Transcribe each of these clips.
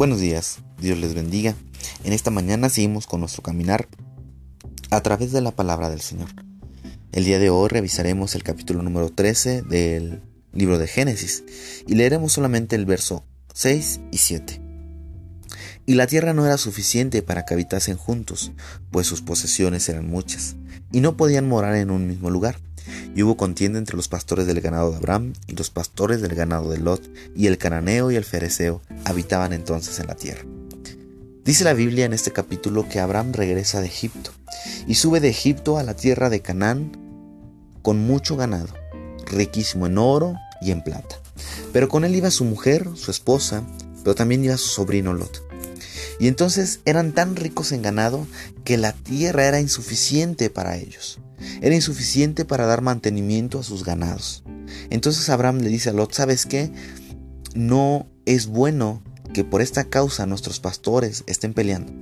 Buenos días, Dios les bendiga. En esta mañana seguimos con nuestro caminar a través de la palabra del Señor. El día de hoy revisaremos el capítulo número 13 del libro de Génesis y leeremos solamente el verso 6 y 7. Y la tierra no era suficiente para que habitasen juntos, pues sus posesiones eran muchas, y no podían morar en un mismo lugar. Y hubo contienda entre los pastores del ganado de Abraham y los pastores del ganado de Lot, y el cananeo y el fereceo habitaban entonces en la tierra. Dice la Biblia en este capítulo que Abraham regresa de Egipto y sube de Egipto a la tierra de Canaán con mucho ganado, riquísimo en oro y en plata. Pero con él iba su mujer, su esposa, pero también iba su sobrino Lot. Y entonces eran tan ricos en ganado que la tierra era insuficiente para ellos. Era insuficiente para dar mantenimiento a sus ganados. Entonces Abraham le dice a Lot, ¿sabes qué? No es bueno que por esta causa nuestros pastores estén peleando.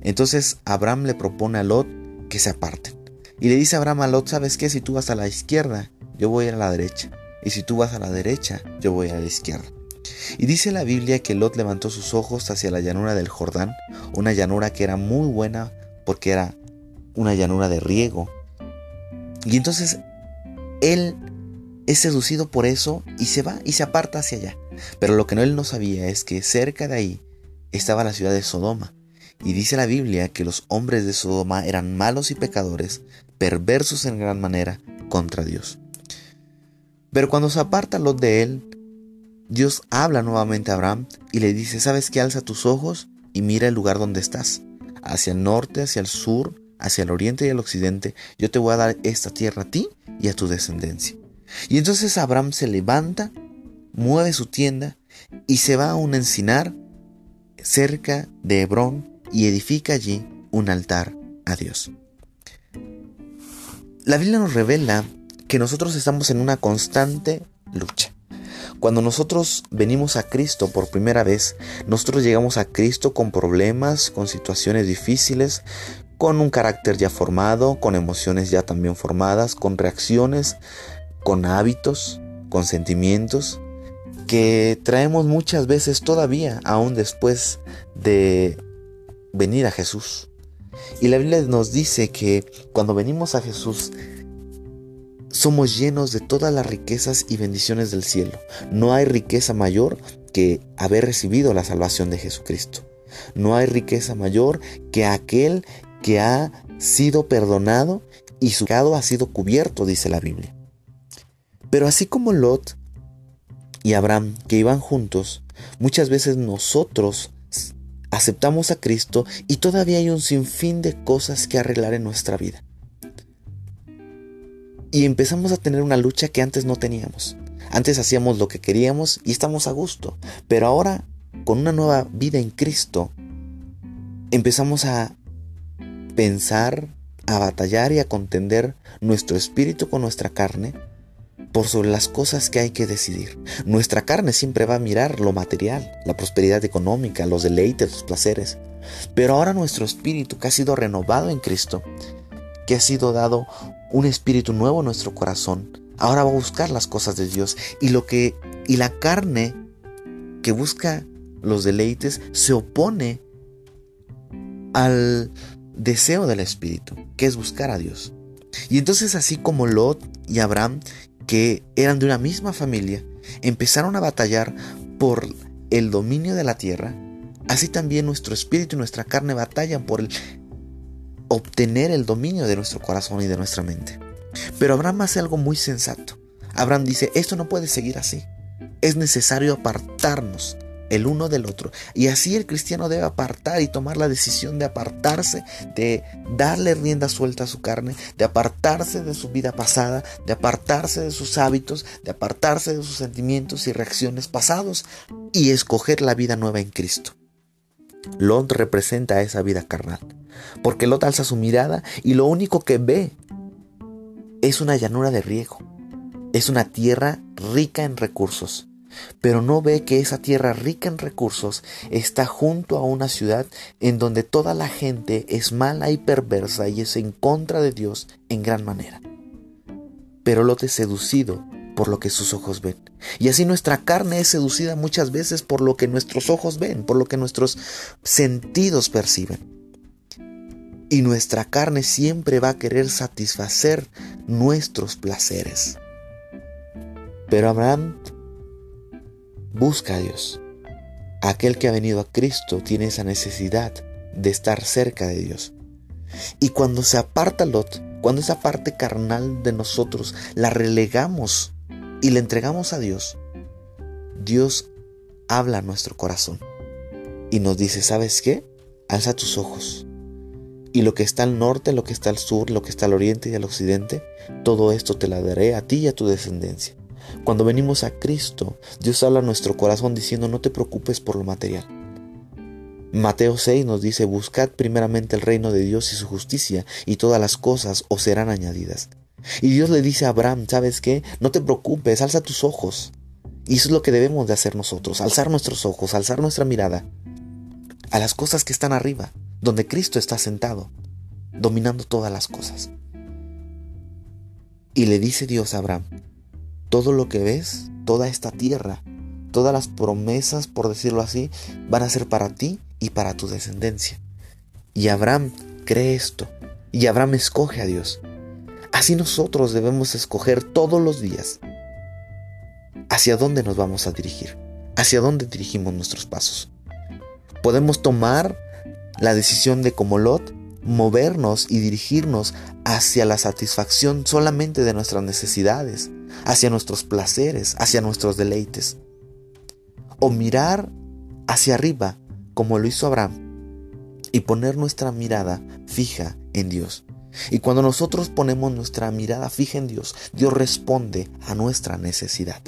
Entonces Abraham le propone a Lot que se aparten. Y le dice a Abraham a Lot, ¿sabes qué? Si tú vas a la izquierda, yo voy a la derecha. Y si tú vas a la derecha, yo voy a la izquierda. Y dice la Biblia que Lot levantó sus ojos hacia la llanura del Jordán, una llanura que era muy buena porque era una llanura de riego, y entonces él es seducido por eso y se va y se aparta hacia allá. Pero lo que él no sabía es que cerca de ahí estaba la ciudad de Sodoma. Y dice la Biblia que los hombres de Sodoma eran malos y pecadores, perversos en gran manera contra Dios. Pero cuando se aparta Lot de él, Dios habla nuevamente a Abraham y le dice, ¿sabes qué? Alza tus ojos y mira el lugar donde estás, hacia el norte, hacia el sur, hacia el oriente y el occidente, yo te voy a dar esta tierra a ti y a tu descendencia. Y entonces Abraham se levanta, mueve su tienda y se va a un encinar cerca de Hebrón y edifica allí un altar a Dios. La Biblia nos revela que nosotros estamos en una constante lucha. Cuando nosotros venimos a Cristo por primera vez, nosotros llegamos a Cristo con problemas, con situaciones difíciles, con un carácter ya formado, con emociones ya también formadas, con reacciones, con hábitos, con sentimientos que traemos muchas veces todavía, aún después de venir a Jesús. Y la Biblia nos dice que cuando venimos a Jesús, somos llenos de todas las riquezas y bendiciones del cielo. No hay riqueza mayor que haber recibido la salvación de Jesucristo. No hay riqueza mayor que aquel que ha sido perdonado y su pecado ha sido cubierto, dice la Biblia. Pero así como Lot y Abraham, que iban juntos, muchas veces nosotros aceptamos a Cristo y todavía hay un sinfín de cosas que arreglar en nuestra vida. Y empezamos a tener una lucha que antes no teníamos. Antes hacíamos lo que queríamos y estamos a gusto. Pero ahora, con una nueva vida en Cristo, empezamos a pensar, a batallar y a contender nuestro espíritu con nuestra carne por sobre las cosas que hay que decidir. Nuestra carne siempre va a mirar lo material, la prosperidad económica, los deleites, los placeres. Pero ahora nuestro espíritu que ha sido renovado en Cristo, que ha sido dado un espíritu nuevo en nuestro corazón, ahora va a buscar las cosas de Dios y lo que y la carne que busca los deleites se opone al deseo del Espíritu, que es buscar a Dios. Y entonces así como Lot y Abraham, que eran de una misma familia, empezaron a batallar por el dominio de la tierra, así también nuestro espíritu y nuestra carne batallan por obtener el dominio de nuestro corazón y de nuestra mente. Pero Abraham hace algo muy sensato. Abraham dice, esto no puede seguir así. Es necesario apartarnos el uno del otro. Y así el cristiano debe apartar y tomar la decisión de apartarse, de darle rienda suelta a su carne, de apartarse de su vida pasada, de apartarse de sus hábitos, de apartarse de sus sentimientos y reacciones pasados y escoger la vida nueva en Cristo. Lot representa esa vida carnal, porque Lot alza su mirada y lo único que ve es una llanura de riego, es una tierra rica en recursos pero no ve que esa tierra rica en recursos está junto a una ciudad en donde toda la gente es mala y perversa y es en contra de Dios en gran manera. Pero Lot es seducido por lo que sus ojos ven. Y así nuestra carne es seducida muchas veces por lo que nuestros ojos ven, por lo que nuestros sentidos perciben. Y nuestra carne siempre va a querer satisfacer nuestros placeres. Pero Abraham busca a Dios. Aquel que ha venido a Cristo tiene esa necesidad de estar cerca de Dios. Y cuando se aparta Lot, cuando esa parte carnal de nosotros la relegamos y la entregamos a Dios, Dios habla a nuestro corazón y nos dice, ¿sabes qué? Alza tus ojos. Y lo que está al norte, lo que está al sur, lo que está al oriente y al occidente, todo esto te la daré a ti y a tu descendencia. Cuando venimos a Cristo, Dios habla a nuestro corazón diciendo, no te preocupes por lo material. Mateo 6 nos dice, buscad primeramente el reino de Dios y su justicia, y todas las cosas os serán añadidas. Y Dios le dice a Abraham, ¿sabes qué? No te preocupes, alza tus ojos. Y eso es lo que debemos de hacer nosotros, alzar nuestros ojos, alzar nuestra mirada a las cosas que están arriba, donde Cristo está sentado, dominando todas las cosas. Y le dice Dios a Abraham, todo lo que ves, toda esta tierra, todas las promesas, por decirlo así, van a ser para ti y para tu descendencia. Y Abraham cree esto, y Abraham escoge a Dios. Así nosotros debemos escoger todos los días hacia dónde nos vamos a dirigir, hacia dónde dirigimos nuestros pasos. Podemos tomar la decisión de como Lot, movernos y dirigirnos hacia la satisfacción solamente de nuestras necesidades, hacia nuestros placeres, hacia nuestros deleites. O mirar hacia arriba como lo hizo Abraham, y poner nuestra mirada fija en Dios. Y cuando nosotros ponemos nuestra mirada fija en Dios, Dios responde a nuestra necesidad.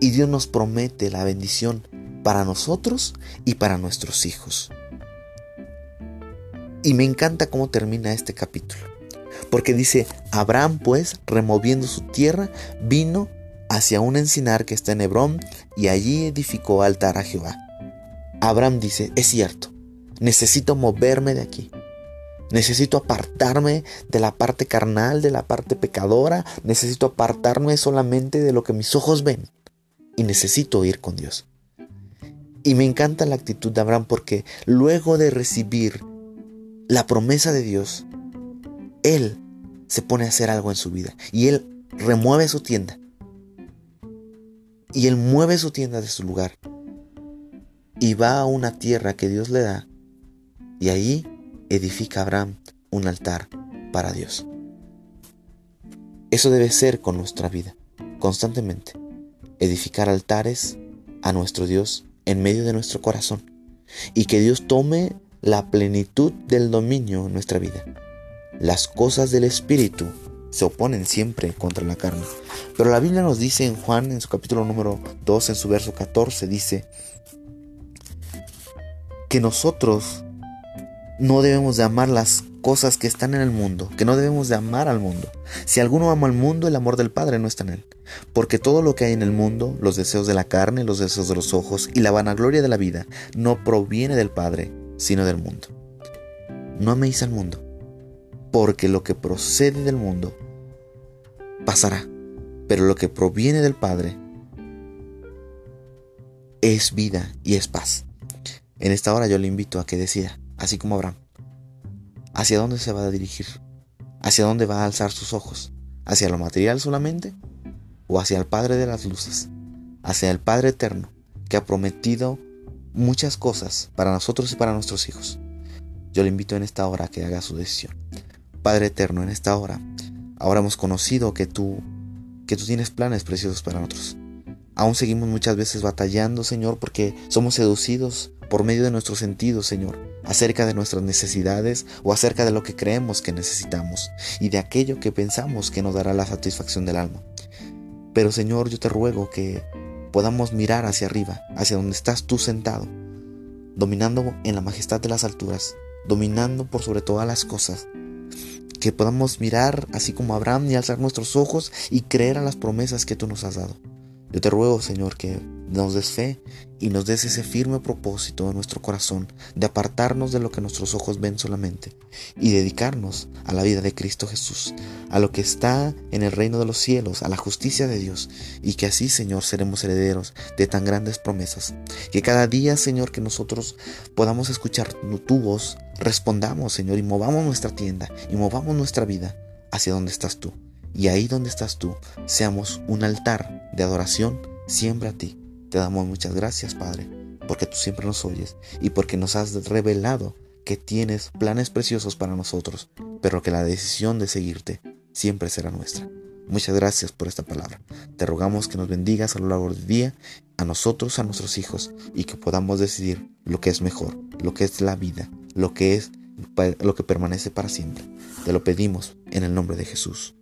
Y Dios nos promete la bendición para nosotros y para nuestros hijos. Y me encanta cómo termina este capítulo. Porque dice, Abraham pues, removiendo su tierra, vino hacia un encinar que está en Hebrón y allí edificó altar a Jehová. Abraham dice, es cierto, necesito moverme de aquí. Necesito apartarme de la parte carnal, de la parte pecadora. Necesito apartarme solamente de lo que mis ojos ven. Y necesito ir con Dios. Y me encanta la actitud de Abraham porque luego de recibir la promesa de Dios, él se pone a hacer algo en su vida. Y él remueve su tienda. Y él mueve su tienda de su lugar y va a una tierra que Dios le da y ahí edifica Abraham un altar para Dios. Eso debe ser con nuestra vida, constantemente, edificar altares a nuestro Dios en medio de nuestro corazón y que Dios tome la plenitud del dominio en nuestra vida. Las cosas del Espíritu se oponen siempre contra la carne. Pero la Biblia nos dice en Juan, en su capítulo número 2, en su verso 14, dice, que nosotros no debemos de amar las cosas que están en el mundo, que no debemos de amar al mundo. Si alguno ama al mundo, el amor del Padre no está en él. Porque todo lo que hay en el mundo, los deseos de la carne, los deseos de los ojos y la vanagloria de la vida, no proviene del Padre, sino del mundo. No améis al mundo, porque lo que procede del mundo pasará, pero lo que proviene del Padre es vida y es paz. En esta hora yo le invito a que decida, así como Abraham, hacia dónde se va a dirigir, hacia dónde va a alzar sus ojos, hacia lo material solamente o hacia el Padre de las Luces, hacia el Padre Eterno que ha prometido muchas cosas para nosotros y para nuestros hijos. Yo le invito en esta hora a que haga su decisión. Padre Eterno, en esta hora, ahora hemos conocido que tú, que tú tienes planes preciosos para nosotros. Aún seguimos muchas veces batallando, Señor, porque somos seducidos por medio de nuestros sentidos, Señor, acerca de nuestras necesidades o acerca de lo que creemos que necesitamos y de aquello que pensamos que nos dará la satisfacción del alma. Pero Señor, yo te ruego que podamos mirar hacia arriba, hacia donde estás tú sentado, dominando en la majestad de las alturas, dominando por sobre todas las cosas, que podamos mirar así como Abraham y alzar nuestros ojos y creer a las promesas que tú nos has dado. Yo te ruego, Señor, que nos des fe y nos des ese firme propósito en nuestro corazón de apartarnos de lo que nuestros ojos ven solamente y dedicarnos a la vida de Cristo Jesús, a lo que está en el reino de los cielos, a la justicia de Dios y que así, Señor, seremos herederos de tan grandes promesas. Que cada día, Señor, que nosotros podamos escuchar tu voz, respondamos, Señor, y movamos nuestra tienda y movamos nuestra vida hacia donde estás tú. Y ahí donde estás tú, seamos un altar de adoración siempre a ti. Te damos muchas gracias, Padre, porque tú siempre nos oyes y porque nos has revelado que tienes planes preciosos para nosotros, pero que la decisión de seguirte siempre será nuestra. Muchas gracias por esta palabra. Te rogamos que nos bendigas a lo largo del día, a nosotros, a nuestros hijos, y que podamos decidir lo que es mejor, lo que es la vida, lo que es lo que permanece para siempre. Te lo pedimos en el nombre de Jesús.